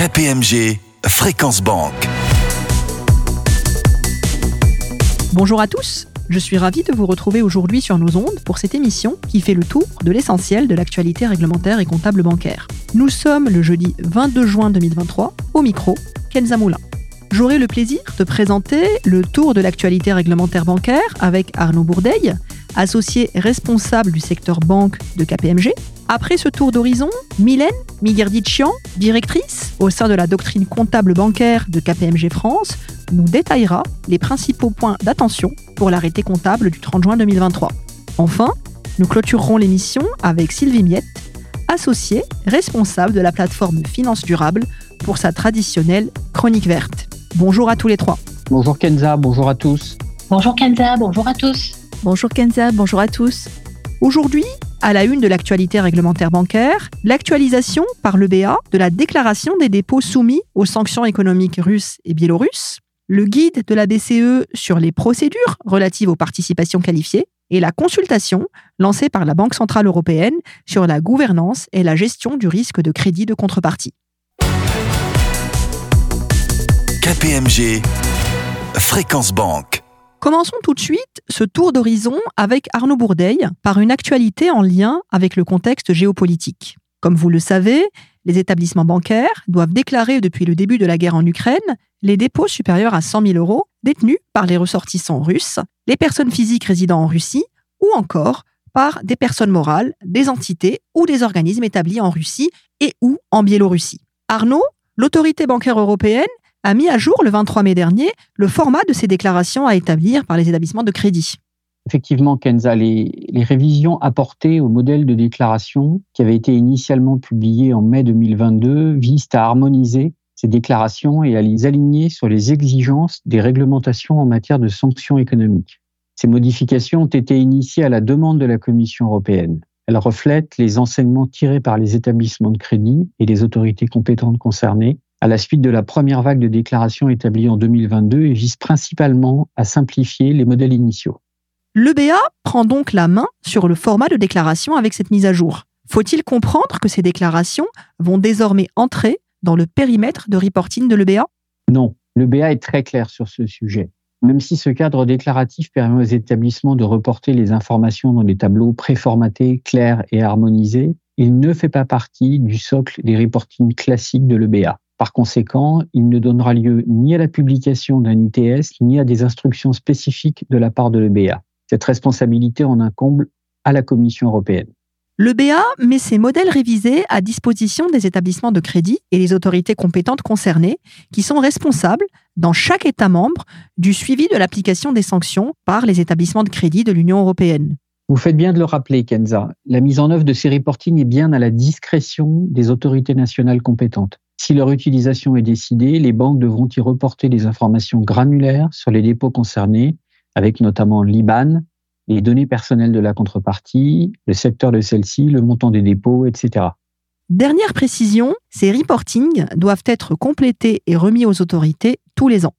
KPMG Fréquence Banque. Bonjour à tous, je suis ravi de vous retrouver aujourd'hui sur nos ondes pour cette émission qui fait le tour de l'essentiel de l'actualité réglementaire et comptable bancaire. Nous sommes le jeudi 22 juin 2023, au micro, Kenza Moulin. J'aurai le plaisir de présenter le tour de l'actualité réglementaire bancaire avec Arnaud Bourdeil, associé responsable du secteur banque de KPMG. Après ce tour d'horizon, Mylène Migerditchian, directrice au sein de la doctrine comptable bancaire de KPMG France, nous détaillera les principaux points d'attention pour l'arrêté comptable du 30 juin 2023. Enfin, nous clôturerons l'émission avec Sylvie Miette, associée responsable de la plateforme Finance Durable pour sa traditionnelle chronique verte. Bonjour à tous les trois. Bonjour Kenza, bonjour à tous. Bonjour Kenza, bonjour à tous. Bonjour Kenza, bonjour à tous. Aujourd'hui, à la une de l'actualité réglementaire bancaire, l'actualisation par l'EBA de la déclaration des dépôts soumis aux sanctions économiques russes et biélorusses, le guide de la BCE sur les procédures relatives aux participations qualifiées et la consultation lancée par la Banque Centrale Européenne sur la gouvernance et la gestion du risque de crédit de contrepartie. KPMG Fréquence Banque. Commençons tout de suite ce tour d'horizon avec Arnaud Bourdeil par une actualité en lien avec le contexte géopolitique. Comme vous le savez, les établissements bancaires doivent déclarer depuis le début de la guerre en Ukraine les dépôts supérieurs à 100 000 euros détenus par les ressortissants russes, les personnes physiques résidant en Russie ou encore par des personnes morales, des entités ou des organismes établis en Russie et ou en Biélorussie. Arnaud, l'autorité bancaire européenne a mis à jour le 23 mai dernier le format de ces déclarations à établir par les établissements de crédit. Effectivement, Kenza, les, révisions apportées au modèle de déclaration qui avait été initialement publié en mai 2022 visent à harmoniser ces déclarations et à les aligner sur les exigences des réglementations en matière de sanctions économiques. Ces modifications ont été initiées à la demande de la Commission européenne. Elles reflètent les enseignements tirés par les établissements de crédit et les autorités compétentes concernées à la suite de la première vague de déclarations établie en 2022 et vise principalement à simplifier les modèles initiaux. L'EBA prend donc la main sur le format de déclaration avec cette mise à jour. Faut-il comprendre que ces déclarations vont désormais entrer dans le périmètre de reporting de l'EBA Non, l'EBA est très clair sur ce sujet. Même si ce cadre déclaratif permet aux établissements de reporter les informations dans des tableaux préformatés, clairs et harmonisés, il ne fait pas partie du socle des reportings classiques de l'EBA. Par conséquent, il ne donnera lieu ni à la publication d'un ITS, ni à des instructions spécifiques de la part de l'EBA. Cette responsabilité en incombe à la Commission européenne. L'EBA met ses modèles révisés à disposition des établissements de crédit et les autorités compétentes concernées, qui sont responsables, dans chaque État membre, du suivi de l'application des sanctions par les établissements de crédit de l'Union européenne. Vous faites bien de le rappeler, Kenza. La mise en œuvre de ces reportings est bien à la discrétion des autorités nationales compétentes. Si leur utilisation est décidée, les banques devront y reporter des informations granulaires sur les dépôts concernés, avec notamment l'IBAN, les données personnelles de la contrepartie, le secteur de celle-ci, le montant des dépôts, etc. Dernière précision, ces reportings doivent être complétés et remis aux autorités tous les ans.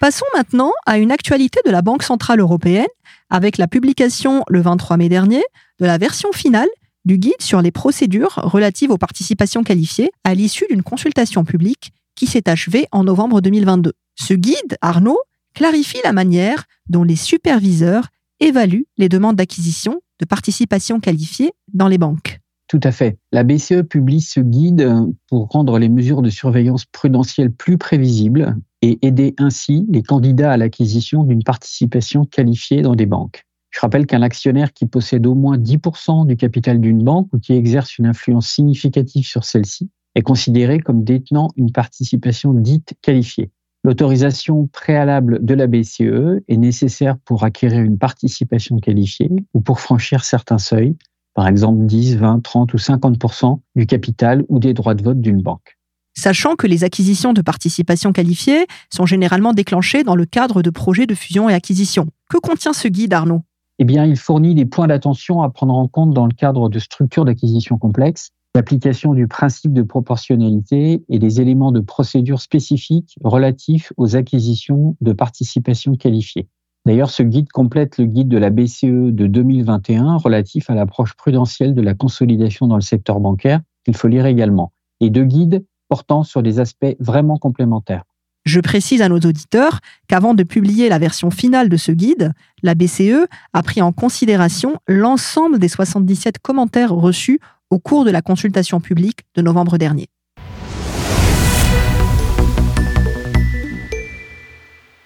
Passons maintenant à une actualité de la Banque Centrale Européenne avec la publication le 23 mai dernier de la version finale du guide sur les procédures relatives aux participations qualifiées à l'issue d'une consultation publique qui s'est achevée en novembre 2022. Ce guide, Arnaud, clarifie la manière dont les superviseurs évaluent les demandes d'acquisition de participations qualifiées dans les banques. Tout à fait. La BCE publie ce guide pour rendre les mesures de surveillance prudentielle plus prévisibles et aider ainsi les candidats à l'acquisition d'une participation qualifiée dans des banques. Je rappelle qu'un actionnaire qui possède au moins 10% du capital d'une banque ou qui exerce une influence significative sur celle-ci est considéré comme détenant une participation dite qualifiée. L'autorisation préalable de la BCE est nécessaire pour acquérir une participation qualifiée ou pour franchir certains seuils, par exemple 10, 20, 30 ou 50% du capital ou des droits de vote d'une banque. Sachant que les acquisitions de participation qualifiées sont généralement déclenchées dans le cadre de projets de fusion et acquisition. Que contient ce guide, Arnaud? Eh bien, il fournit des points d'attention à prendre en compte dans le cadre de structures d'acquisition complexes, l'application du principe de proportionnalité et des éléments de procédure spécifiques relatifs aux acquisitions de participation qualifiées. D'ailleurs, ce guide complète le guide de la BCE de 2021 relatif à l'approche prudentielle de la consolidation dans le secteur bancaire, qu'il faut lire également. Et deux guides portant sur des aspects vraiment complémentaires. Je précise à nos auditeurs qu'avant de publier la version finale de ce guide, la BCE a pris en considération l'ensemble des 77 commentaires reçus au cours de la consultation publique de novembre dernier.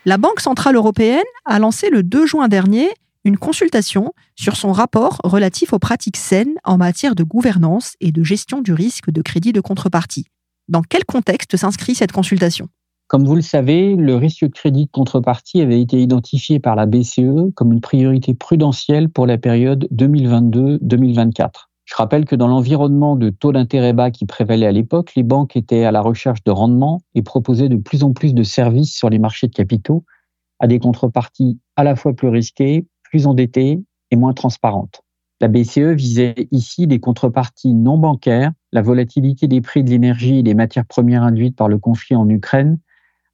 La Banque centrale européenne a lancé le 2 juin dernier une consultation sur son rapport relatif aux pratiques saines en matière de gouvernance et de gestion du risque de crédit de contrepartie. Dans quel contexte s'inscrit cette consultation? Comme vous le savez, le risque de crédit de contrepartie avait été identifié par la BCE comme une priorité prudentielle pour la période 2022-2024. Je rappelle que dans l'environnement de taux d'intérêt bas qui prévalait à l'époque, les banques étaient à la recherche de rendement et proposaient de plus en plus de services sur les marchés de capitaux à des contreparties à la fois plus risquées, plus endettées et moins transparentes. La BCE visait ici des contreparties non bancaires. La volatilité des prix de l'énergie et des matières premières induites par le conflit en Ukraine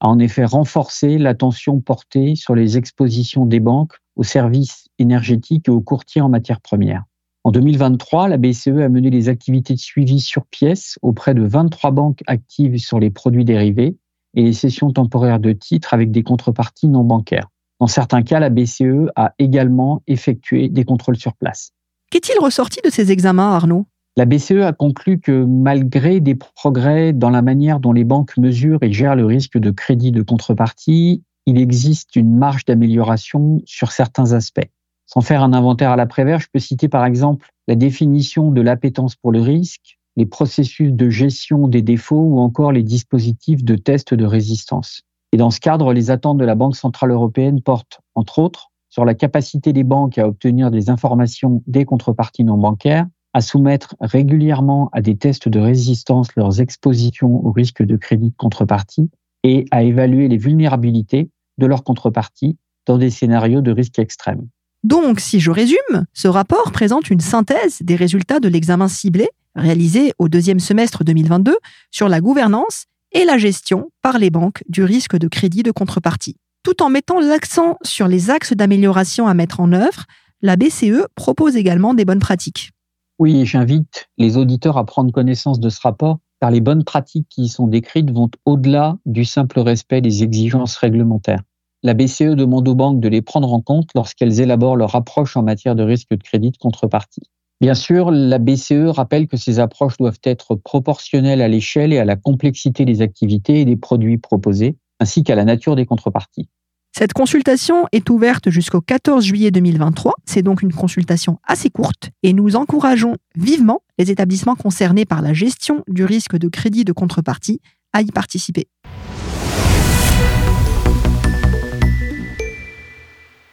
a en effet renforcé l'attention portée sur les expositions des banques aux services énergétiques et aux courtiers en matières premières. En 2023, la BCE a mené des activités de suivi sur pièce auprès de 23 banques actives sur les produits dérivés et les cessions temporaires de titres avec des contreparties non bancaires. Dans certains cas, la BCE a également effectué des contrôles sur place. Qu'est-il ressorti de ces examens, Arnaud? La BCE a conclu que malgré des progrès dans la manière dont les banques mesurent et gèrent le risque de crédit de contrepartie, il existe une marge d'amélioration sur certains aspects. Sans faire un inventaire à l'après-vert, je peux citer par exemple la définition de l'appétence pour le risque, les processus de gestion des défauts ou encore les dispositifs de test de résistance. Et dans ce cadre, les attentes de la Banque centrale européenne portent, entre autres, sur la capacité des banques à obtenir des informations des contreparties non bancaires, à soumettre régulièrement à des tests de résistance leurs expositions au risque de crédit de contrepartie et à évaluer les vulnérabilités de leurs contreparties dans des scénarios de risque extrême. Donc, si je résume, ce rapport présente une synthèse des résultats de l'examen ciblé réalisé au deuxième semestre 2022 sur la gouvernance et la gestion par les banques du risque de crédit de contrepartie. Tout en mettant l'accent sur les axes d'amélioration à mettre en œuvre, la BCE propose également des bonnes pratiques. Oui, j'invite les auditeurs à prendre connaissance de ce rapport, car les bonnes pratiques qui y sont décrites vont au-delà du simple respect des exigences réglementaires la BCE demande aux banques de les prendre en compte lorsqu'elles élaborent leur approche en matière de risque de crédit contrepartie. Bien sûr, la BCE rappelle que ces approches doivent être proportionnelles à l'échelle et à la complexité des activités et des produits proposés, ainsi qu'à la nature des contreparties. Cette consultation est ouverte jusqu'au 14 juillet 2023. C'est donc une consultation assez courte et nous encourageons vivement les établissements concernés par la gestion du risque de crédit de contrepartie à y participer.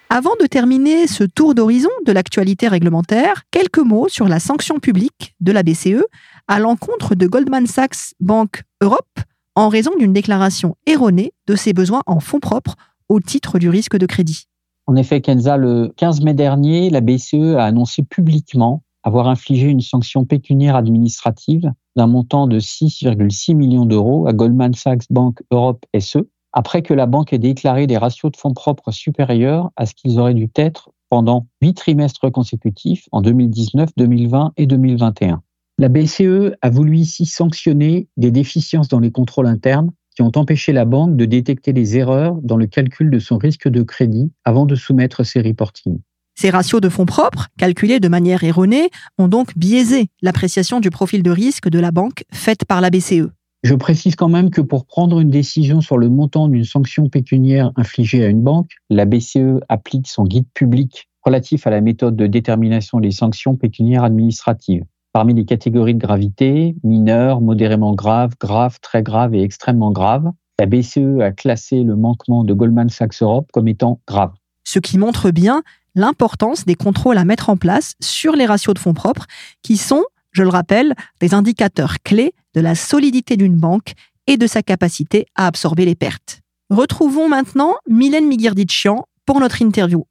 Avant de terminer ce tour d'horizon de l'actualité réglementaire, quelques mots sur la sanction publique de la BCE à l'encontre de Goldman Sachs Bank Europe en raison d'une déclaration erronée de ses besoins en fonds propres au titre du risque de crédit. En effet, Kenza, le 15 mai dernier, la BCE a annoncé publiquement avoir infligé une sanction pécuniaire administrative d'un montant de 6,6 millions d'euros à Goldman Sachs Bank Europe SE après que la banque ait déclaré des ratios de fonds propres supérieurs à ce qu'ils auraient dû être pendant huit trimestres consécutifs en 2019, 2020 et 2021. La BCE a voulu ici sanctionner des déficiences dans les contrôles internes qui ont empêché la banque de détecter des erreurs dans le calcul de son risque de crédit avant de soumettre ses reportings. Ces ratios de fonds propres, calculés de manière erronée, ont donc biaisé l'appréciation du profil de risque de la banque faite par la BCE. Je précise quand même que pour prendre une décision sur le montant d'une sanction pécuniaire infligée à une banque, la BCE applique son guide public relatif à la méthode de détermination des sanctions pécuniaires administratives. Parmi les catégories de gravité, mineure, modérément grave, grave, très grave et extrêmement grave, la BCE a classé le manquement de Goldman Sachs Europe comme étant grave. Ce qui montre bien l'importance des contrôles à mettre en place sur les ratios de fonds propres, qui sont, je le rappelle, des indicateurs clés de la solidité d'une banque et de sa capacité à absorber les pertes. Retrouvons maintenant Mylène Migirdichian pour notre interview.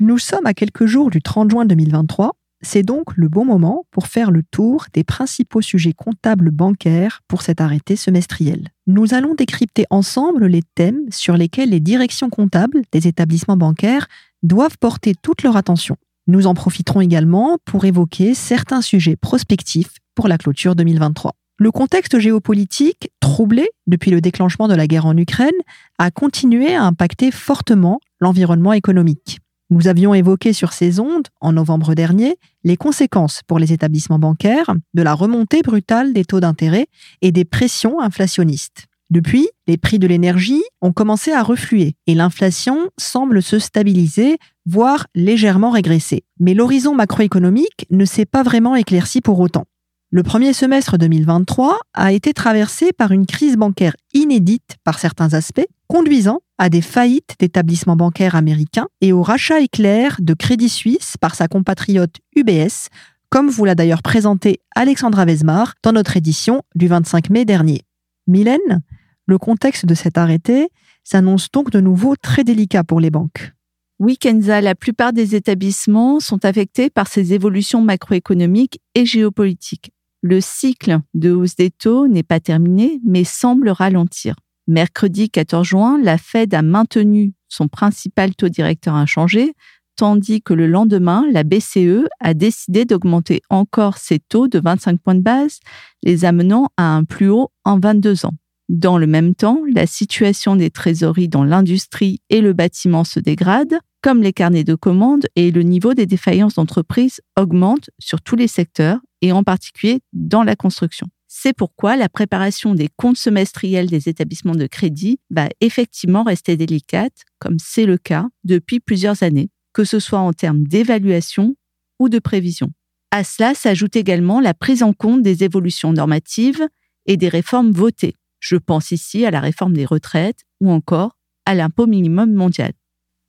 Nous sommes à quelques jours du 30 juin 2023. c'est donc le bon moment pour faire le tour des principaux sujets comptables bancaires pour cet arrêté semestriel. Nous allons décrypter ensemble les thèmes sur lesquels les directions comptables des établissements bancaires doivent porter toute leur attention. Nous en profiterons également pour évoquer certains sujets prospectifs pour la clôture 2023. Le contexte géopolitique, troublé depuis le déclenchement de la guerre en Ukraine, a continué à impacter fortement l'environnement économique. Nous avions évoqué sur ces ondes, en novembre dernier, les conséquences pour les établissements bancaires de la remontée brutale des taux d'intérêt et des pressions inflationnistes. Depuis, les prix de l'énergie ont commencé à refluer et l'inflation semble se stabiliser, voire légèrement régresser. Mais l'horizon macroéconomique ne s'est pas vraiment éclairci pour autant. Le premier semestre 2023 a été traversé par une crise bancaire inédite par certains aspects, conduisant à des faillites d'établissements bancaires américains et au rachat éclair de Crédit Suisse par sa compatriote UBS, comme vous l'a d'ailleurs présenté Alexandra Vesmar dans notre édition du 25 mai dernier. Mylène, le contexte de cet arrêté s'annonce donc de nouveau très délicat pour les banques. Oui, Kenza, la plupart des établissements sont affectés par ces évolutions macroéconomiques et géopolitiques. Le cycle de hausse des taux n'est pas terminé, mais semble ralentir. Mercredi 14 juin, la Fed a maintenu son principal taux directeur inchangé, tandis que le lendemain, la BCE a décidé d'augmenter encore ses taux de 25 points de base, les amenant à un plus haut en 22 ans. Dans le même temps, la situation des trésoreries dans l'industrie et le bâtiment se dégrade, comme les carnets de commandes et le niveau des défaillances d'entreprises augmente sur tous les secteurs et en particulier dans la construction. C'est pourquoi la préparation des comptes semestriels des établissements de crédit va effectivement rester délicate, comme c'est le cas depuis plusieurs années, que ce soit en termes d'évaluation ou de prévision. À cela s'ajoute également la prise en compte des évolutions normatives et des réformes votées. Je pense ici à la réforme des retraites ou encore à l'impôt minimum mondial.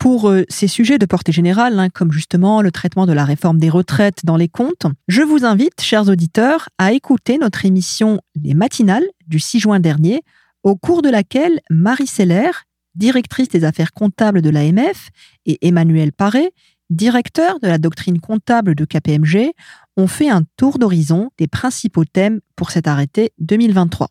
Pour euh, ces sujets de portée générale, hein, comme justement le traitement de la réforme des retraites dans les comptes, je vous invite, chers auditeurs, à écouter notre émission Les Matinales du 6 juin dernier, au cours de laquelle Marie Seller, directrice des affaires comptables de l'AMF, et Emmanuel Paré, directeur de la doctrine comptable de KPMG, ont fait un tour d'horizon des principaux thèmes pour cet arrêté 2023.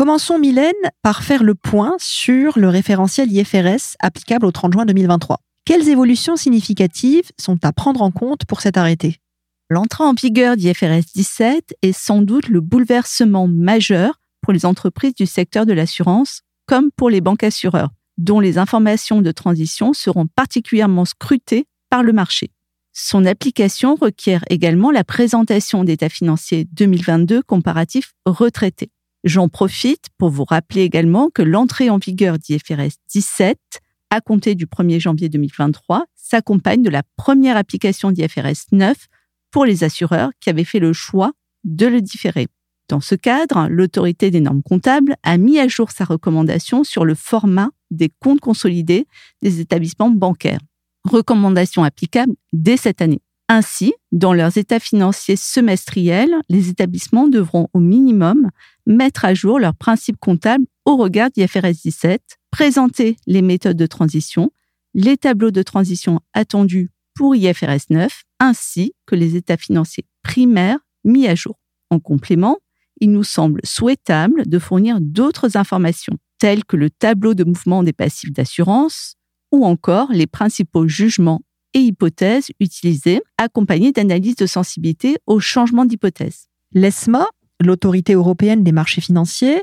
Commençons, Mylène, par faire le point sur le référentiel IFRS applicable au 30 juin 2023. Quelles évolutions significatives sont à prendre en compte pour cet arrêté? L'entrée en vigueur d'IFRS 17 est sans doute le bouleversement majeur pour les entreprises du secteur de l'assurance, comme pour les banques assureurs, dont les informations de transition seront particulièrement scrutées par le marché. Son application requiert également la présentation d'états financiers 2022 comparatifs retraités. J'en profite pour vous rappeler également que l'entrée en vigueur d'IFRS 17 à compter du 1er janvier 2023 s'accompagne de la première application d'IFRS 9 pour les assureurs qui avaient fait le choix de le différer. Dans ce cadre, l'autorité des normes comptables a mis à jour sa recommandation sur le format des comptes consolidés des établissements bancaires. Recommandation applicable dès cette année. Ainsi, dans leurs états financiers semestriels, les établissements devront au minimum mettre à jour leurs principes comptables au regard d'IFRS 17, présenter les méthodes de transition, les tableaux de transition attendus pour IFRS 9, ainsi que les états financiers primaires mis à jour. En complément, il nous semble souhaitable de fournir d'autres informations, telles que le tableau de mouvement des passifs d'assurance ou encore les principaux jugements et hypothèses utilisées, accompagnées d'analyses de sensibilité au changement d'hypothèse. L'ESMA, l'autorité européenne des marchés financiers,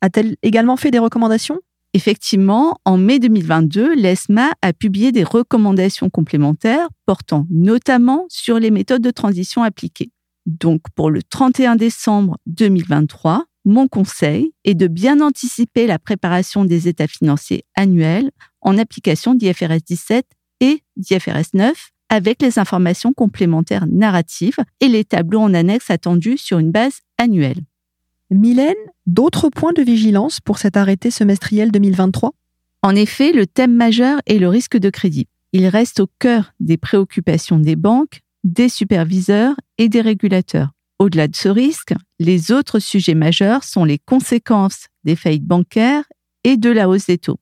a-t-elle également fait des recommandations? Effectivement, en mai 2022, l'ESMA a publié des recommandations complémentaires portant notamment sur les méthodes de transition appliquées. Donc, pour le 31 décembre 2023, mon conseil est de bien anticiper la préparation des états financiers annuels en application d'IFRS 17 et d'IFRS 9 avec les informations complémentaires narratives et les tableaux en annexe attendus sur une base annuelle. Mylène, d'autres points de vigilance pour cet arrêté semestriel 2023 En effet, le thème majeur est le risque de crédit. Il reste au cœur des préoccupations des banques, des superviseurs et des régulateurs. Au-delà de ce risque, les autres sujets majeurs sont les conséquences des faillites bancaires et de la hausse des taux.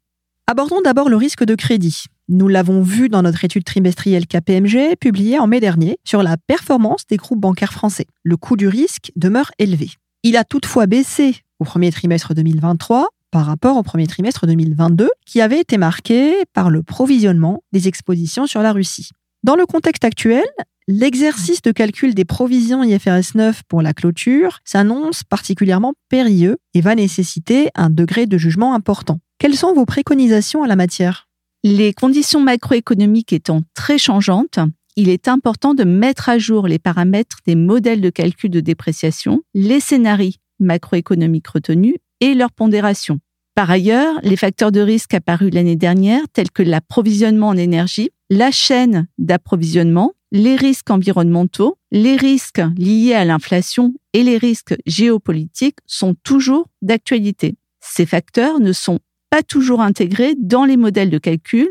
Abordons d'abord le risque de crédit. Nous l'avons vu dans notre étude trimestrielle KPMG publiée en mai dernier sur la performance des groupes bancaires français. Le coût du risque demeure élevé. Il a toutefois baissé au premier trimestre 2023 par rapport au premier trimestre 2022 qui avait été marqué par le provisionnement des expositions sur la Russie. Dans le contexte actuel, l'exercice de calcul des provisions IFRS 9 pour la clôture s'annonce particulièrement périlleux et va nécessiter un degré de jugement important. Quelles sont vos préconisations à la matière? Les conditions macroéconomiques étant très changeantes, il est important de mettre à jour les paramètres des modèles de calcul de dépréciation, les scénarios macroéconomiques retenus et leur pondération. Par ailleurs, les facteurs de risque apparus l'année dernière, tels que l'approvisionnement en énergie, la chaîne d'approvisionnement, les risques environnementaux, les risques liés à l'inflation et les risques géopolitiques sont toujours d'actualité. Ces facteurs ne sont pas toujours intégrés dans les modèles de calcul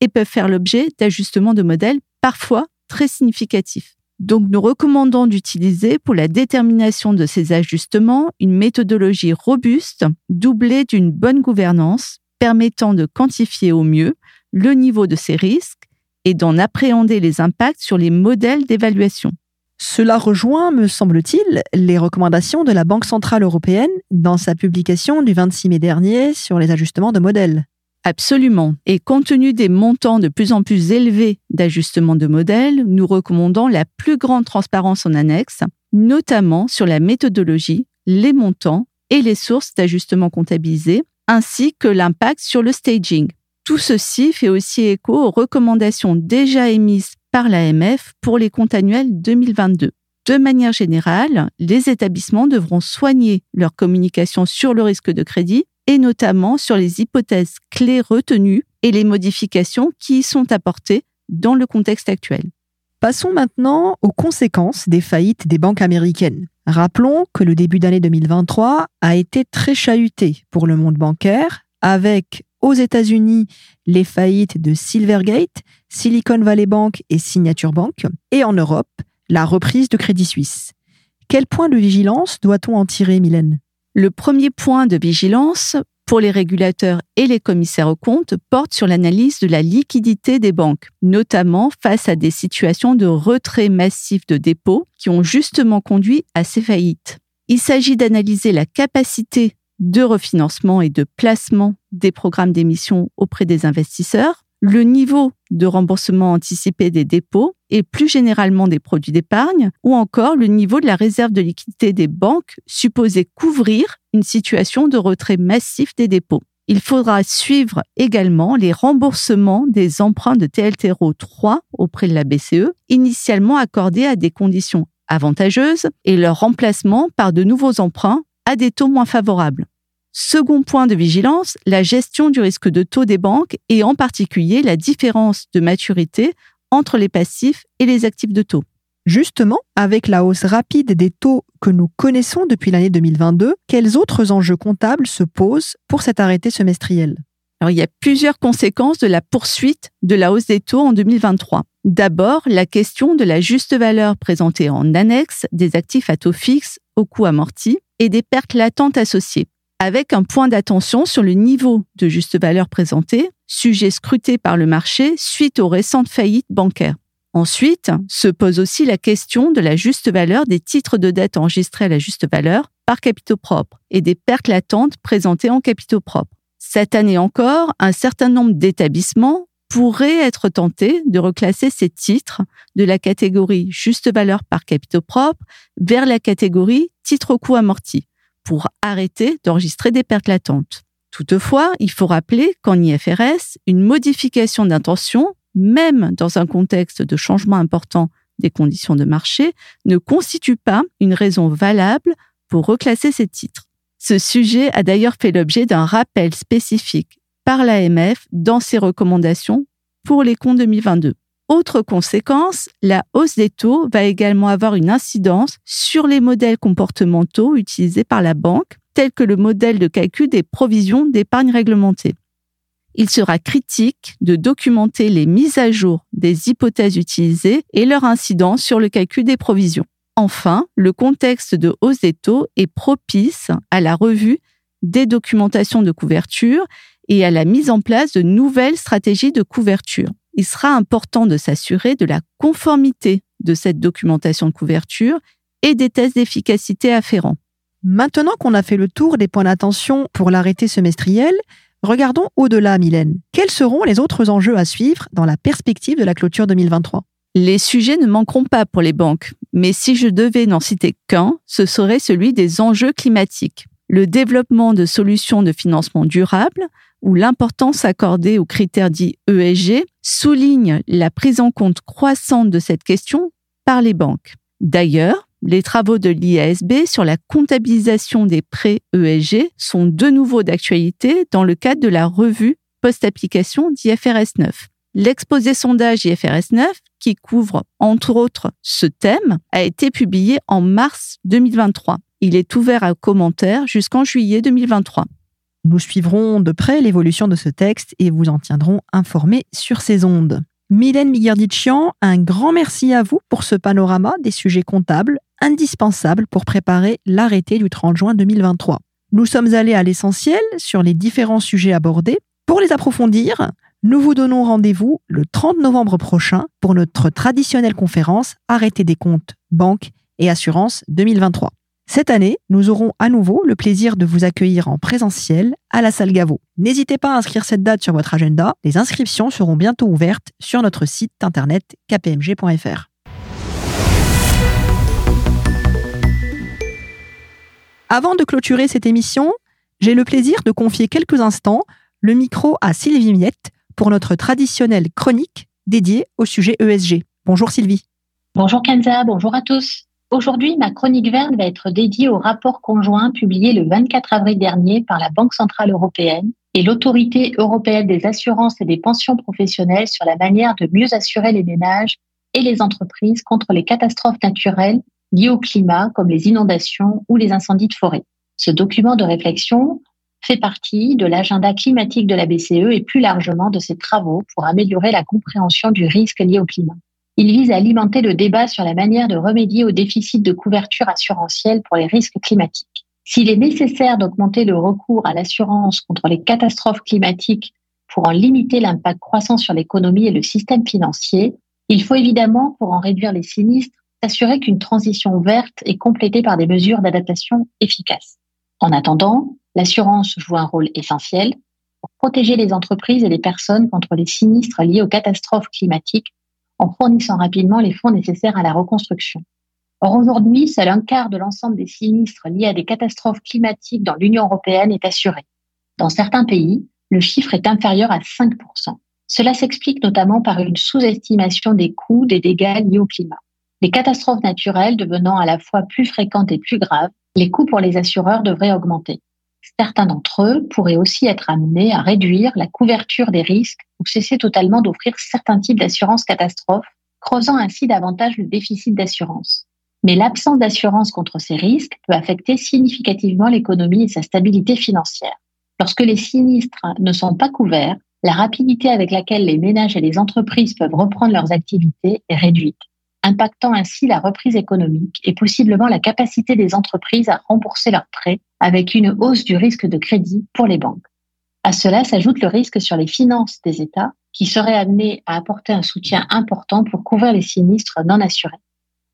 et peuvent faire l'objet d'ajustements de modèles parfois très significatifs. Donc nous recommandons d'utiliser pour la détermination de ces ajustements une méthodologie robuste doublée d'une bonne gouvernance permettant de quantifier au mieux le niveau de ces risques et d'en appréhender les impacts sur les modèles d'évaluation. Cela rejoint, me semble-t-il, les recommandations de la Banque centrale européenne dans sa publication du 26 mai dernier sur les ajustements de modèles. Absolument. Et compte tenu des montants de plus en plus élevés d'ajustement de modèles, nous recommandons la plus grande transparence en annexe, notamment sur la méthodologie, les montants et les sources d'ajustement comptabilisés, ainsi que l'impact sur le staging. Tout ceci fait aussi écho aux recommandations déjà émises par l'AMF pour les comptes annuels 2022. De manière générale, les établissements devront soigner leur communication sur le risque de crédit et notamment sur les hypothèses clés retenues et les modifications qui y sont apportées dans le contexte actuel. Passons maintenant aux conséquences des faillites des banques américaines. Rappelons que le début d'année 2023 a été très chahuté pour le monde bancaire, avec aux États-Unis les faillites de Silvergate, Silicon Valley Bank et Signature Bank, et en Europe la reprise de Crédit Suisse. Quel point de vigilance doit-on en tirer, Mylène? Le premier point de vigilance pour les régulateurs et les commissaires aux comptes porte sur l'analyse de la liquidité des banques, notamment face à des situations de retrait massif de dépôts qui ont justement conduit à ces faillites. Il s'agit d'analyser la capacité de refinancement et de placement des programmes d'émission auprès des investisseurs, le niveau de remboursement anticipé des dépôts et plus généralement des produits d'épargne, ou encore le niveau de la réserve de liquidité des banques supposée couvrir une situation de retrait massif des dépôts. Il faudra suivre également les remboursements des emprunts de TLTRO 3 auprès de la BCE, initialement accordés à des conditions avantageuses, et leur remplacement par de nouveaux emprunts à des taux moins favorables. Second point de vigilance, la gestion du risque de taux des banques et en particulier la différence de maturité entre les passifs et les actifs de taux. Justement, avec la hausse rapide des taux que nous connaissons depuis l'année 2022, quels autres enjeux comptables se posent pour cet arrêté semestriel? Alors, il y a plusieurs conséquences de la poursuite de la hausse des taux en 2023. D'abord, la question de la juste valeur présentée en annexe des actifs à taux fixe au coût amorti et des pertes latentes associées avec un point d'attention sur le niveau de juste valeur présenté, sujet scruté par le marché suite aux récentes faillites bancaires. Ensuite, se pose aussi la question de la juste valeur des titres de dette enregistrés à la juste valeur par capitaux propres et des pertes latentes présentées en capitaux propres. Cette année encore, un certain nombre d'établissements pourraient être tentés de reclasser ces titres de la catégorie juste valeur par capitaux propres vers la catégorie titre au coût amorti pour arrêter d'enregistrer des pertes latentes. Toutefois, il faut rappeler qu'en IFRS, une modification d'intention, même dans un contexte de changement important des conditions de marché, ne constitue pas une raison valable pour reclasser ces titres. Ce sujet a d'ailleurs fait l'objet d'un rappel spécifique par l'AMF dans ses recommandations pour les comptes 2022. Autre conséquence, la hausse des taux va également avoir une incidence sur les modèles comportementaux utilisés par la banque, tels que le modèle de calcul des provisions d'épargne réglementée. Il sera critique de documenter les mises à jour des hypothèses utilisées et leur incidence sur le calcul des provisions. Enfin, le contexte de hausse des taux est propice à la revue des documentations de couverture et à la mise en place de nouvelles stratégies de couverture. Il sera important de s'assurer de la conformité de cette documentation de couverture et des tests d'efficacité afférents. Maintenant qu'on a fait le tour des points d'attention pour l'arrêté semestriel, regardons au-delà, Mylène. Quels seront les autres enjeux à suivre dans la perspective de la clôture 2023 Les sujets ne manqueront pas pour les banques, mais si je devais n'en citer qu'un, ce serait celui des enjeux climatiques. Le développement de solutions de financement durable, où l'importance accordée aux critères dits ESG souligne la prise en compte croissante de cette question par les banques. D'ailleurs, les travaux de l'IASB sur la comptabilisation des prêts ESG sont de nouveau d'actualité dans le cadre de la revue post-application d'IFRS 9. L'exposé sondage IFRS 9, qui couvre entre autres ce thème, a été publié en mars 2023. Il est ouvert à commentaires jusqu'en juillet 2023. Nous suivrons de près l'évolution de ce texte et vous en tiendrons informés sur ces ondes. Mylène Migardichian, un grand merci à vous pour ce panorama des sujets comptables indispensables pour préparer l'arrêté du 30 juin 2023. Nous sommes allés à l'essentiel sur les différents sujets abordés. Pour les approfondir, nous vous donnons rendez-vous le 30 novembre prochain pour notre traditionnelle conférence Arrêté des comptes, banque et assurance 2023. Cette année, nous aurons à nouveau le plaisir de vous accueillir en présentiel à la salle Gaveau. N'hésitez pas à inscrire cette date sur votre agenda. Les inscriptions seront bientôt ouvertes sur notre site internet kpmg.fr. Avant de clôturer cette émission, j'ai le plaisir de confier quelques instants le micro à Sylvie Miette pour notre traditionnelle chronique dédiée au sujet ESG. Bonjour Sylvie. Bonjour Kenza, bonjour à tous. Aujourd'hui, ma chronique verte va être dédiée au rapport conjoint publié le 24 avril dernier par la Banque Centrale Européenne et l'Autorité européenne des assurances et des pensions professionnelles sur la manière de mieux assurer les ménages et les entreprises contre les catastrophes naturelles liées au climat, comme les inondations ou les incendies de forêt. Ce document de réflexion fait partie de l'agenda climatique de la BCE et plus largement de ses travaux pour améliorer la compréhension du risque lié au climat. Il vise à alimenter le débat sur la manière de remédier au déficit de couverture assurantielle pour les risques climatiques. S'il est nécessaire d'augmenter le recours à l'assurance contre les catastrophes climatiques pour en limiter l'impact croissant sur l'économie et le système financier, il faut évidemment, pour en réduire les sinistres, s'assurer qu'une transition verte est complétée par des mesures d'adaptation efficaces. En attendant, l'assurance joue un rôle essentiel pour protéger les entreprises et les personnes contre les sinistres liés aux catastrophes climatiques en fournissant rapidement les fonds nécessaires à la reconstruction. Or, aujourd'hui, seul un quart de l'ensemble des sinistres liés à des catastrophes climatiques dans l'Union européenne est assuré. Dans certains pays, le chiffre est inférieur à 5%. Cela s'explique notamment par une sous-estimation des coûts des dégâts liés au climat. Les catastrophes naturelles devenant à la fois plus fréquentes et plus graves, les coûts pour les assureurs devraient augmenter. Certains d'entre eux pourraient aussi être amenés à réduire la couverture des risques ou cesser totalement d'offrir certains types d'assurance catastrophes, creusant ainsi davantage le déficit d'assurance. Mais l'absence d'assurance contre ces risques peut affecter significativement l'économie et sa stabilité financière. Lorsque les sinistres ne sont pas couverts, la rapidité avec laquelle les ménages et les entreprises peuvent reprendre leurs activités est réduite, impactant ainsi la reprise économique et possiblement la capacité des entreprises à rembourser leurs prêts avec une hausse du risque de crédit pour les banques. À cela s'ajoute le risque sur les finances des États qui seraient amenés à apporter un soutien important pour couvrir les sinistres non assurés.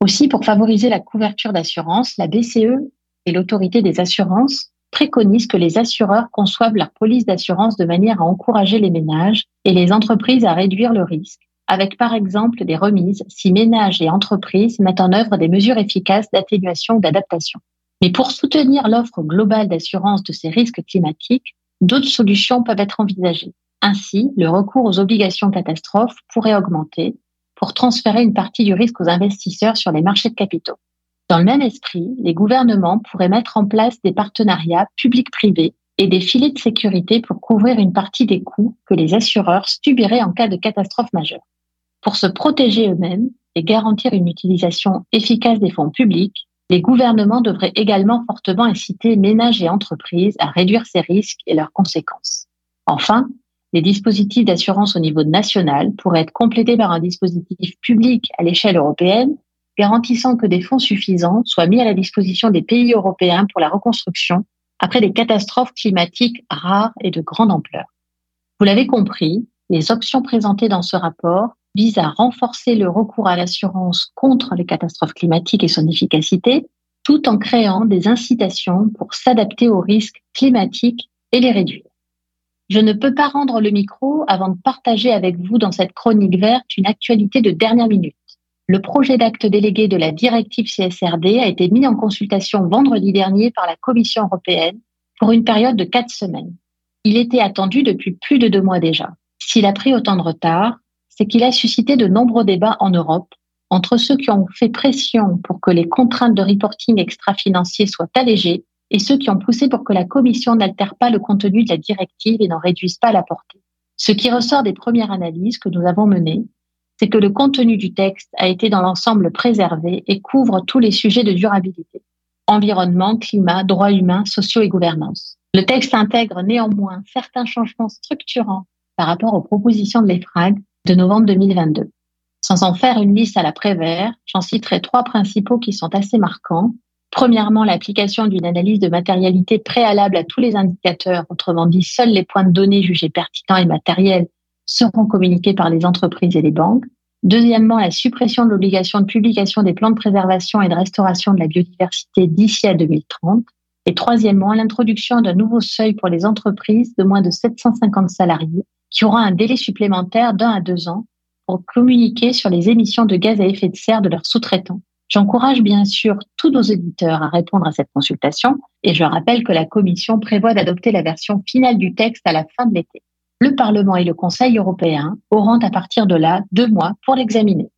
Aussi, pour favoriser la couverture d'assurance, la BCE et l'autorité des assurances préconisent que les assureurs conçoivent leur police d'assurance de manière à encourager les ménages et les entreprises à réduire le risque, avec par exemple des remises si ménages et entreprises mettent en œuvre des mesures efficaces d'atténuation ou d'adaptation. Mais pour soutenir l'offre globale d'assurance de ces risques climatiques, d'autres solutions peuvent être envisagées. Ainsi, le recours aux obligations catastrophes pourrait augmenter pour transférer une partie du risque aux investisseurs sur les marchés de capitaux. Dans le même esprit, les gouvernements pourraient mettre en place des partenariats publics-privés et des filets de sécurité pour couvrir une partie des coûts que les assureurs subiraient en cas de catastrophe majeure. Pour se protéger eux-mêmes et garantir une utilisation efficace des fonds publics, les gouvernements devraient également fortement inciter ménages et entreprises à réduire ces risques et leurs conséquences. Enfin, les dispositifs d'assurance au niveau national pourraient être complétés par un dispositif public à l'échelle européenne garantissant que des fonds suffisants soient mis à la disposition des pays européens pour la reconstruction après des catastrophes climatiques rares et de grande ampleur. Vous l'avez compris, les options présentées dans ce rapport visent à renforcer le recours à l'assurance contre les catastrophes climatiques et son efficacité, tout en créant des incitations pour s'adapter aux risques climatiques et les réduire. Je ne peux pas rendre le micro avant de partager avec vous dans cette chronique verte une actualité de dernière minute. Le projet d'acte délégué de la directive CSRD a été mis en consultation vendredi dernier par la Commission européenne pour une période de quatre semaines. Il était attendu depuis plus de deux mois déjà. S'il a pris autant de retard, c'est qu'il a suscité de nombreux débats en Europe entre ceux qui ont fait pression pour que les contraintes de reporting extra-financier soient allégées et ceux qui ont poussé pour que la Commission n'altère pas le contenu de la directive et n'en réduise pas la portée. Ce qui ressort des premières analyses que nous avons menées, c'est que le contenu du texte a été dans l'ensemble préservé et couvre tous les sujets de durabilité. Environnement, climat, droits humains, sociaux et gouvernance. Le texte intègre néanmoins certains changements structurants par rapport aux propositions de l'EFRAG de novembre 2022. Sans en faire une liste à la Prévert, j'en citerai trois principaux qui sont assez marquants Premièrement, l'application d'une analyse de matérialité préalable à tous les indicateurs, autrement dit, seuls les points de données jugés pertinents et matériels seront communiqués par les entreprises et les banques. Deuxièmement, la suppression de l'obligation de publication des plans de préservation et de restauration de la biodiversité d'ici à 2030. Et troisièmement, l'introduction d'un nouveau seuil pour les entreprises de moins de 750 salariés qui aura un délai supplémentaire d'un à deux ans pour communiquer sur les émissions de gaz à effet de serre de leurs sous-traitants. J'encourage bien sûr tous nos éditeurs à répondre à cette consultation et je rappelle que la Commission prévoit d'adopter la version finale du texte à la fin de l'été. Le Parlement et le Conseil européen auront à partir de là deux mois pour l'examiner.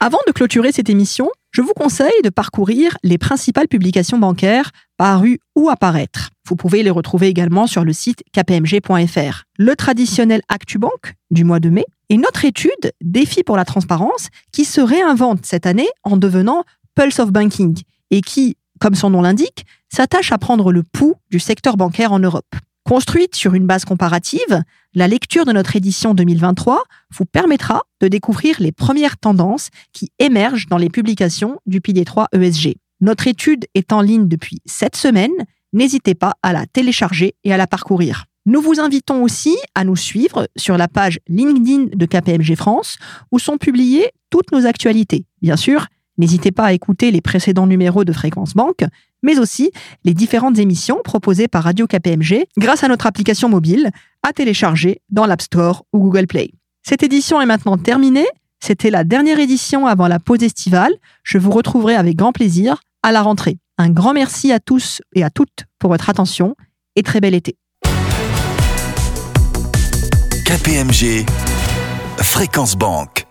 Avant de clôturer cette émission, je vous conseille de parcourir les principales publications bancaires parues ou apparaître. Vous pouvez les retrouver également sur le site kpmg.fr. Le traditionnel ActuBank du mois de mai et notre étude Défi pour la transparence qui se réinvente cette année en devenant Pulse of Banking et qui, comme son nom l'indique, s'attache à prendre le pouls du secteur bancaire en Europe. Construite sur une base comparative, la lecture de notre édition 2023 vous permettra de découvrir les premières tendances qui émergent dans les publications du pilier 3 ESG. Notre étude est en ligne depuis cette semaines. N'hésitez pas à la télécharger et à la parcourir. Nous vous invitons aussi à nous suivre sur la page LinkedIn de KPMG France où sont publiées toutes nos actualités. Bien sûr, n'hésitez pas à écouter les précédents numéros de Fréquence Banque, mais aussi les différentes émissions proposées par Radio KPMG grâce à notre application mobile à télécharger dans l'App Store ou Google Play. Cette édition est maintenant terminée. C'était la dernière édition avant la pause estivale. Je vous retrouverai avec grand plaisir à la rentrée. Un grand merci à tous et à toutes pour votre attention et très bel été. KPMG, Fréquence Banque.